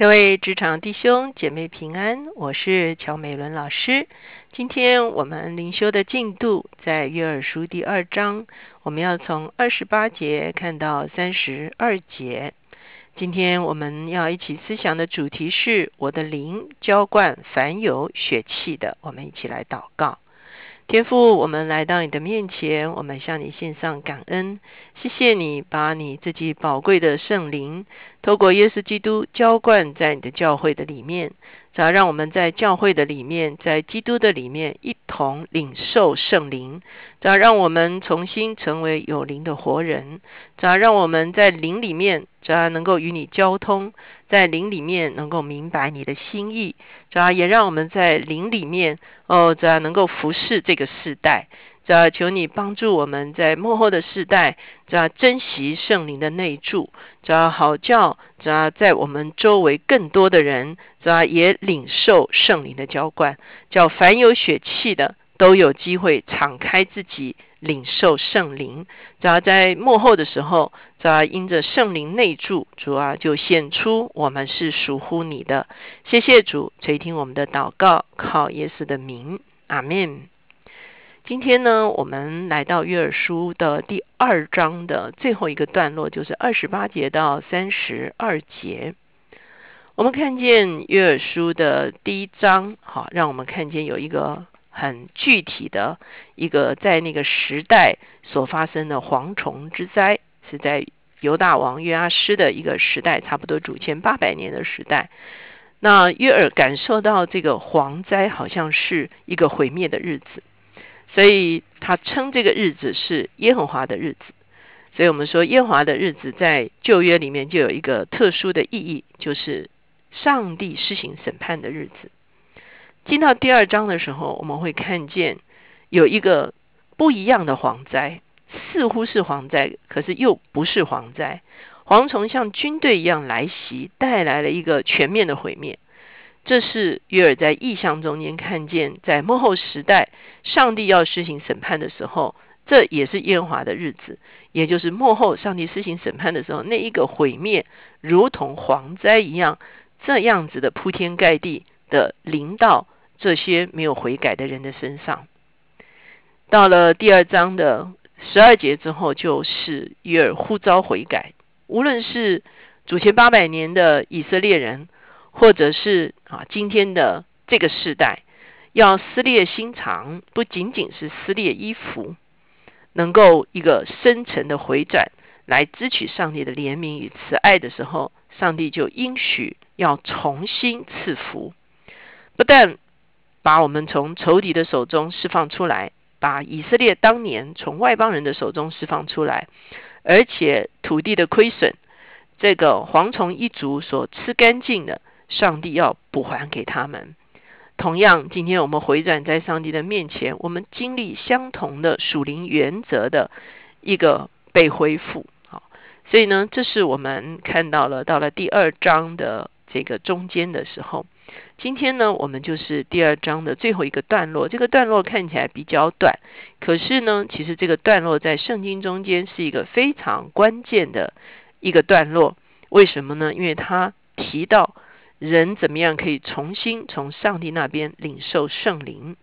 各位职场弟兄姐妹平安，我是乔美伦老师。今天我们灵修的进度在约珥书第二章，我们要从二十八节看到三十二节。今天我们要一起思想的主题是我的灵浇灌凡有血气的。我们一起来祷告。天父，我们来到你的面前，我们向你献上感恩，谢谢你把你自己宝贵的圣灵，透过耶稣基督浇灌在你的教会的里面。只要让我们在教会的里面，在基督的里面一同领受圣灵；只要让我们重新成为有灵的活人；只要让我们在灵里面，只要能够与你交通，在灵里面能够明白你的心意；只要也让我们在灵里面，哦，只要能够服侍这个世代。只要求你帮助我们在幕后的世代，只要珍惜圣灵的内助，只要好叫，只要在我们周围更多的人，只要也领受圣灵的浇灌，叫凡有血气的都有机会敞开自己领受圣灵。只要在幕后的时候，只要因着圣灵内助，主啊就显出我们是属乎你的。谢谢主垂听我们的祷告，靠耶稣的名，阿门。今天呢，我们来到约珥书的第二章的最后一个段落，就是二十八节到三十二节。我们看见约珥书的第一章，好，让我们看见有一个很具体的一个在那个时代所发生的蝗虫之灾，是在犹大王约阿施的一个时代，差不多主前八百年的时代。那约尔感受到这个蝗灾好像是一个毁灭的日子。所以他称这个日子是耶和华的日子，所以我们说耶和华的日子在旧约里面就有一个特殊的意义，就是上帝施行审判的日子。进到第二章的时候，我们会看见有一个不一样的蝗灾，似乎是蝗灾，可是又不是蝗灾。蝗虫像军队一样来袭，带来了一个全面的毁灭。这是约尔在异象中间看见，在幕后时代，上帝要施行审判的时候，这也是耶和华的日子，也就是幕后上帝施行审判的时候，那一个毁灭如同蝗灾一样，这样子的铺天盖地的临到这些没有悔改的人的身上。到了第二章的十二节之后，就是约尔呼召悔改，无论是主前八百年的以色列人。或者是啊，今天的这个时代要撕裂心肠，不仅仅是撕裂衣服，能够一个深层的回转，来支取上帝的怜悯与慈爱的时候，上帝就应许要重新赐福，不但把我们从仇敌的手中释放出来，把以色列当年从外邦人的手中释放出来，而且土地的亏损，这个蝗虫一族所吃干净的。上帝要补还给他们。同样，今天我们回转在上帝的面前，我们经历相同的属灵原则的一个被恢复。好，所以呢，这是我们看到了到了第二章的这个中间的时候。今天呢，我们就是第二章的最后一个段落。这个段落看起来比较短，可是呢，其实这个段落在圣经中间是一个非常关键的一个段落。为什么呢？因为它提到。人怎么样可以重新从上帝那边领受圣灵？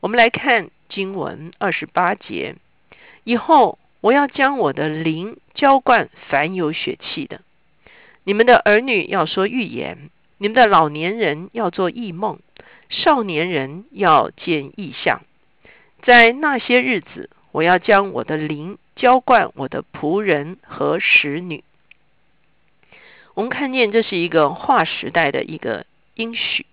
我们来看经文二十八节：以后我要将我的灵浇灌凡有血气的，你们的儿女要说预言，你们的老年人要做异梦，少年人要见异象。在那些日子，我要将我的灵浇灌我的仆人和使女。我们看见这是一个划时代的一个应许。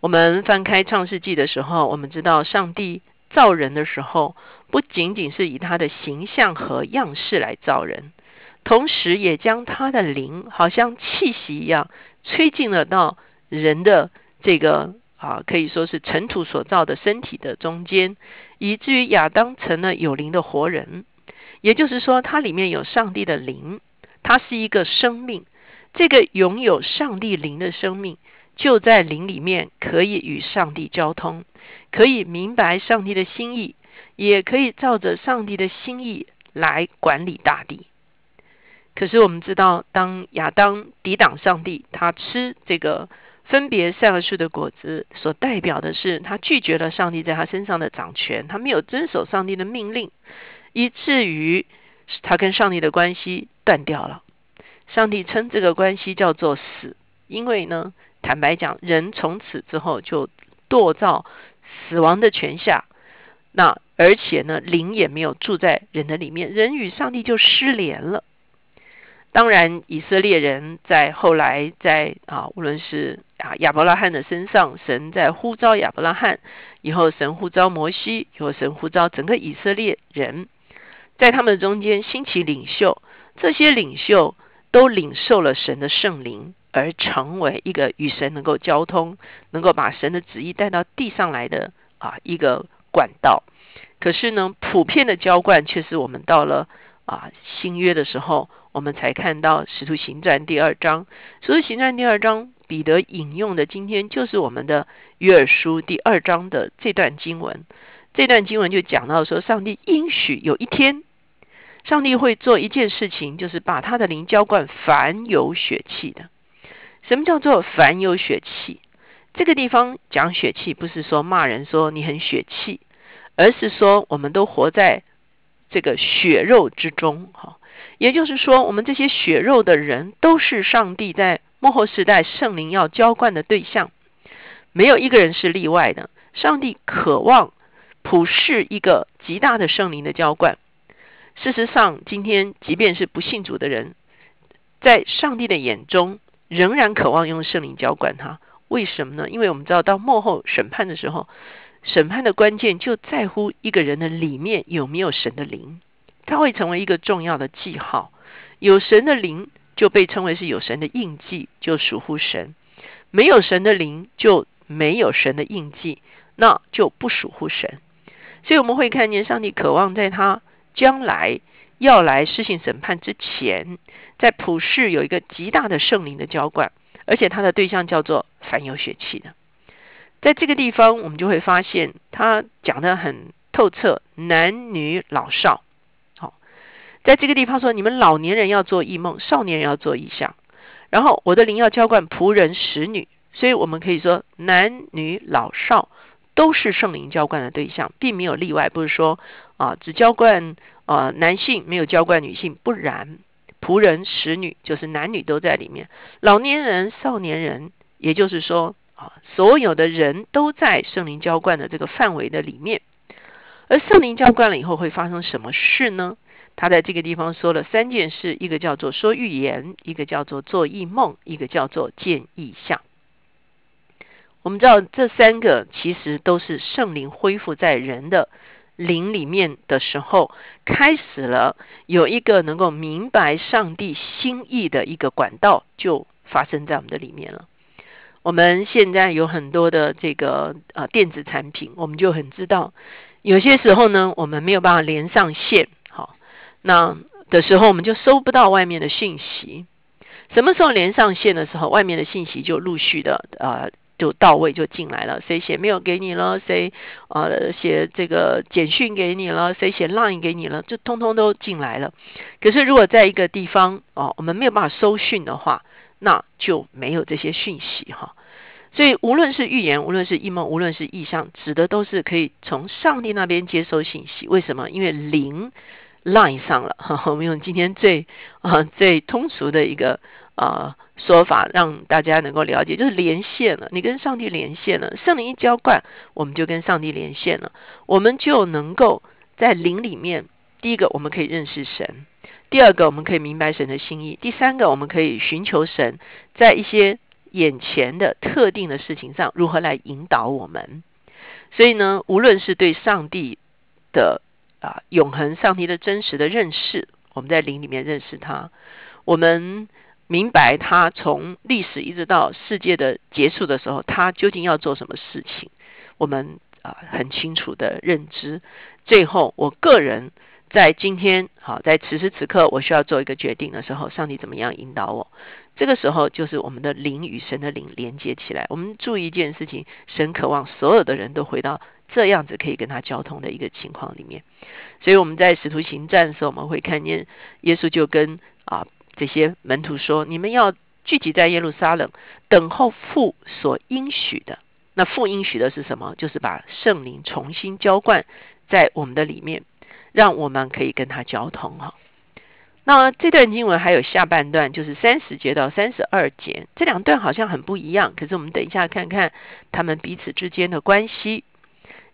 我们翻开创世纪的时候，我们知道上帝造人的时候，不仅仅是以他的形象和样式来造人，同时也将他的灵，好像气息一样，吹进了到人的这个啊，可以说是尘土所造的身体的中间，以至于亚当成了有灵的活人。也就是说，它里面有上帝的灵。它是一个生命，这个拥有上帝灵的生命，就在灵里面可以与上帝交通，可以明白上帝的心意，也可以照着上帝的心意来管理大地。可是我们知道，当亚当抵挡上帝，他吃这个分别善恶树的果子，所代表的是他拒绝了上帝在他身上的掌权，他没有遵守上帝的命令，以至于他跟上帝的关系断掉了。上帝称这个关系叫做死，因为呢，坦白讲，人从此之后就堕造死亡的权下。那而且呢，灵也没有住在人的里面，人与上帝就失联了。当然，以色列人在后来在啊，无论是啊亚伯拉罕的身上，神在呼召亚伯拉罕，以后神呼召摩西，以后神呼召整个以色列人，在他们中间兴起领袖，这些领袖都领受了神的圣灵，而成为一个与神能够交通，能够把神的旨意带到地上来的啊一个。管道，可是呢，普遍的浇灌却是我们到了啊新约的时候，我们才看到使徒行传第二章。使徒行传第二章，彼得引用的今天就是我们的约珥书第二章的这段经文。这段经文就讲到说，上帝应许有一天，上帝会做一件事情，就是把他的灵浇灌凡有血气的。什么叫做凡有血气？这个地方讲血气，不是说骂人，说你很血气，而是说我们都活在这个血肉之中，哈。也就是说，我们这些血肉的人，都是上帝在幕后时代圣灵要浇灌的对象，没有一个人是例外的。上帝渴望普世一个极大的圣灵的浇灌。事实上，今天即便是不信主的人，在上帝的眼中，仍然渴望用圣灵浇灌他。为什么呢？因为我们知道，到幕后审判的时候，审判的关键就在乎一个人的里面有没有神的灵，他会成为一个重要的记号。有神的灵就被称为是有神的印记，就属乎神；没有神的灵就没有神的印记，那就不属乎神。所以我们会看见，上帝渴望在他将来要来施行审判之前，在普世有一个极大的圣灵的浇灌。而且他的对象叫做凡有血气的，在这个地方我们就会发现他讲的很透彻，男女老少，好，在这个地方说你们老年人要做异梦，少年人要做异象，然后我的灵要浇灌仆人使女，所以我们可以说男女老少都是圣灵浇灌的对象，并没有例外，不是说啊只浇灌啊男性没有浇灌女性，不然。仆人、使女，就是男女都在里面。老年人、少年人，也就是说啊，所有的人都在圣灵浇灌的这个范围的里面。而圣灵浇灌了以后会发生什么事呢？他在这个地方说了三件事：一个叫做说预言，一个叫做做异梦，一个叫做见异象。我们知道这三个其实都是圣灵恢复在人的。灵里面的时候，开始了有一个能够明白上帝心意的一个管道，就发生在我们的里面了。我们现在有很多的这个呃电子产品，我们就很知道，有些时候呢，我们没有办法连上线，好，那的时候我们就收不到外面的信息。什么时候连上线的时候，外面的信息就陆续的呃。就到位就进来了，谁写没有给你了？谁呃写这个简讯给你了？谁写 line 给你了？就通通都进来了。可是如果在一个地方哦，我们没有办法收讯的话，那就没有这些讯息哈。所以无论是预言，无论是异梦，无论是意象，指的都是可以从上帝那边接收信息。为什么？因为灵 line 上了。我们用今天最啊最通俗的一个啊。说法让大家能够了解，就是连线了。你跟上帝连线了，圣灵一浇灌，我们就跟上帝连线了。我们就能够在灵里面，第一个我们可以认识神，第二个我们可以明白神的心意，第三个我们可以寻求神在一些眼前的特定的事情上如何来引导我们。所以呢，无论是对上帝的啊永恒、上帝的真实的认识，我们在灵里面认识他，我们。明白他从历史一直到世界的结束的时候，他究竟要做什么事情，我们啊很清楚的认知。最后，我个人在今天好，在此时此刻，我需要做一个决定的时候，上帝怎么样引导我？这个时候就是我们的灵与神的灵连接起来。我们注意一件事情，神渴望所有的人都回到这样子可以跟他交通的一个情况里面。所以我们在使徒行战的时候，我们会看见耶稣就跟啊。这些门徒说：“你们要聚集在耶路撒冷，等候父所应许的。那父应许的是什么？就是把圣灵重新浇灌在我们的里面，让我们可以跟他交通。”哈。那这段经文还有下半段，就是三十节到三十二节，这两段好像很不一样。可是我们等一下看看他们彼此之间的关系。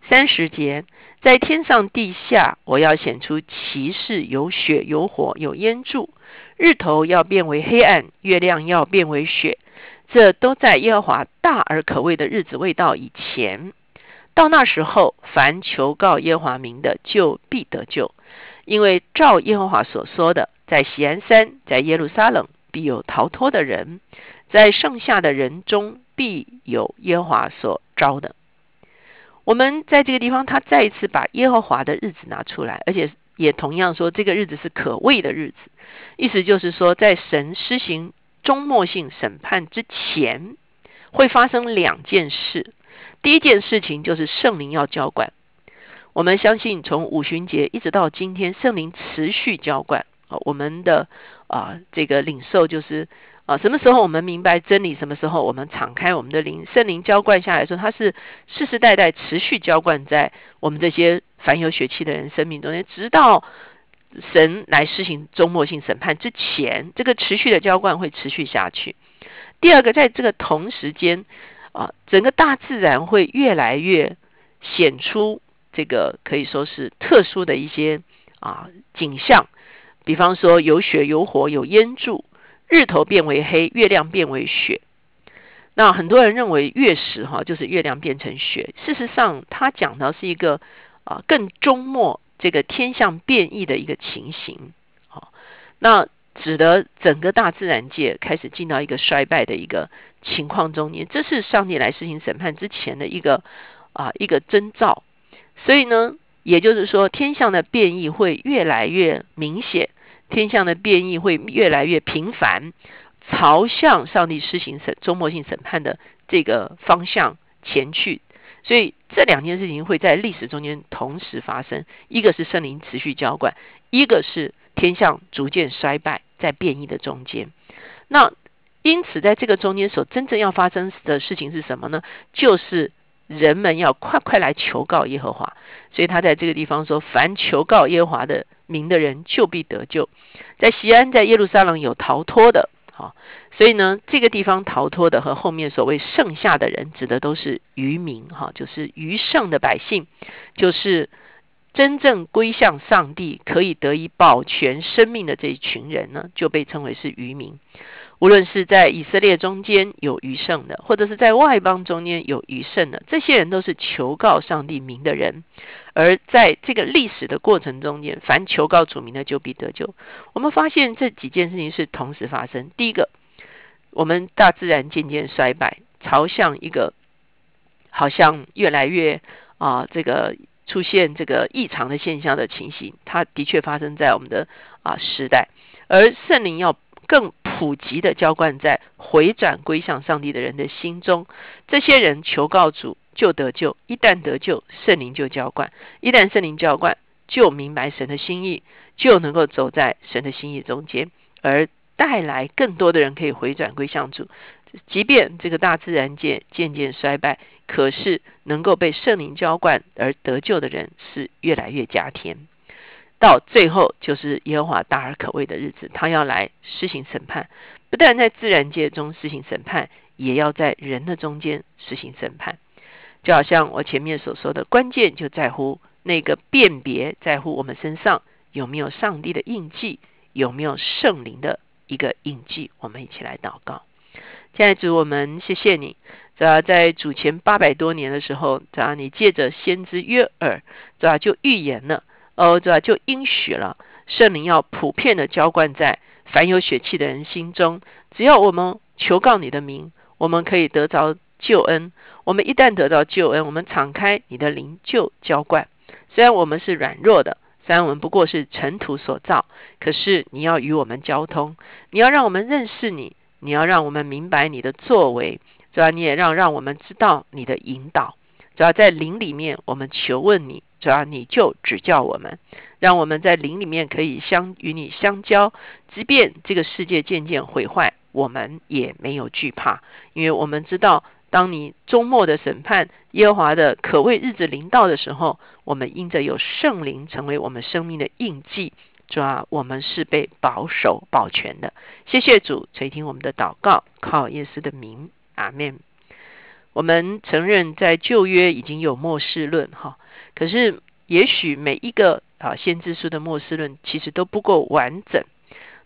三十节，在天上地下，我要显出骑士有血有火有烟柱，日头要变为黑暗，月亮要变为血。这都在耶和华大而可畏的日子未到以前。到那时候，凡求告耶和华名的，就必得救，因为照耶和华所说的。在喜安山，在耶路撒冷，必有逃脱的人；在剩下的人中，必有耶和华所招的。我们在这个地方，他再一次把耶和华的日子拿出来，而且也同样说，这个日子是可畏的日子。意思就是说，在神施行终末性审判之前，会发生两件事。第一件事情就是圣灵要浇灌。我们相信，从五旬节一直到今天，圣灵持续浇灌。我们的啊，这个领受就是啊，什么时候我们明白真理，什么时候我们敞开我们的灵，圣灵浇灌下来说，它是世世代代持续浇灌在我们这些凡有血气的人生命中间，直到神来施行周末性审判之前，这个持续的浇灌会持续下去。第二个，在这个同时间啊，整个大自然会越来越显出这个可以说是特殊的一些啊景象。比方说，有血有火有烟柱，日头变为黑，月亮变为雪。那很多人认为月食哈就是月亮变成雪。事实上，他讲的是一个啊更终末这个天象变异的一个情形。好，那指的整个大自然界开始进到一个衰败的一个情况中间。这是上帝来实行审判之前的一个啊一个征兆。所以呢。也就是说，天象的变异会越来越明显，天象的变异会越来越频繁，朝向上帝施行审周末性审判的这个方向前去。所以这两件事情会在历史中间同时发生：一个是圣灵持续浇灌，一个是天象逐渐衰败，在变异的中间。那因此，在这个中间所真正要发生的事情是什么呢？就是。人们要快快来求告耶和华，所以他在这个地方说：“凡求告耶和华的名的人，就必得救。”在西安，在耶路撒冷有逃脱的，好，所以呢，这个地方逃脱的和后面所谓剩下的人，指的都是愚民，哈，就是余剩的百姓，就是真正归向上帝，可以得以保全生命的这一群人呢，就被称为是愚民。无论是在以色列中间有余剩的，或者是在外邦中间有余剩的，这些人都是求告上帝名的人。而在这个历史的过程中间，凡求告主名的就必得救。我们发现这几件事情是同时发生。第一个，我们大自然渐渐衰败，朝向一个好像越来越啊，这个出现这个异常的现象的情形，它的确发生在我们的啊时代。而圣灵要更普及的浇灌在回转归向上帝的人的心中，这些人求告主就得救。一旦得救，圣灵就浇灌；一旦圣灵浇灌，就明白神的心意，就能够走在神的心意中间，而带来更多的人可以回转归向主。即便这个大自然界渐渐衰败，可是能够被圣灵浇灌而得救的人是越来越加添。到最后就是耶和华大而可畏的日子，他要来施行审判，不但在自然界中施行审判，也要在人的中间施行审判。就好像我前面所说的，关键就在乎那个辨别，在乎我们身上有没有上帝的印记，有没有圣灵的一个印记。我们一起来祷告，亲爱的主，我们谢谢你，在在主前八百多年的时候，在你借着先知约尔，对吧，就预言了。哦，对吧？就应许了圣灵要普遍的浇灌在凡有血气的人心中。只要我们求告你的名，我们可以得着救恩。我们一旦得到救恩，我们敞开你的灵就浇灌。虽然我们是软弱的，虽然我们不过是尘土所造，可是你要与我们交通，你要让我们认识你，你要让我们明白你的作为，主要你也让让我们知道你的引导。主要在灵里面，我们求问你。主要你就指教我们，让我们在灵里面可以相与你相交，即便这个世界渐渐毁坏，我们也没有惧怕，因为我们知道，当你周末的审判，耶和华的可畏日子临到的时候，我们因着有圣灵成为我们生命的印记，主啊，我们是被保守保全的。谢谢主垂听我们的祷告，靠耶稣的名，阿门。我们承认在旧约已经有末世论，哈。可是，也许每一个啊先知书的末世论其实都不够完整。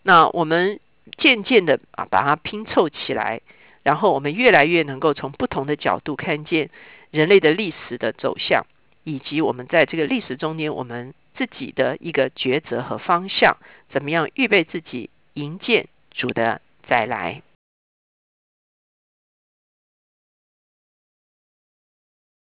那我们渐渐的啊把它拼凑起来，然后我们越来越能够从不同的角度看见人类的历史的走向，以及我们在这个历史中间我们自己的一个抉择和方向，怎么样预备自己迎接主的再来。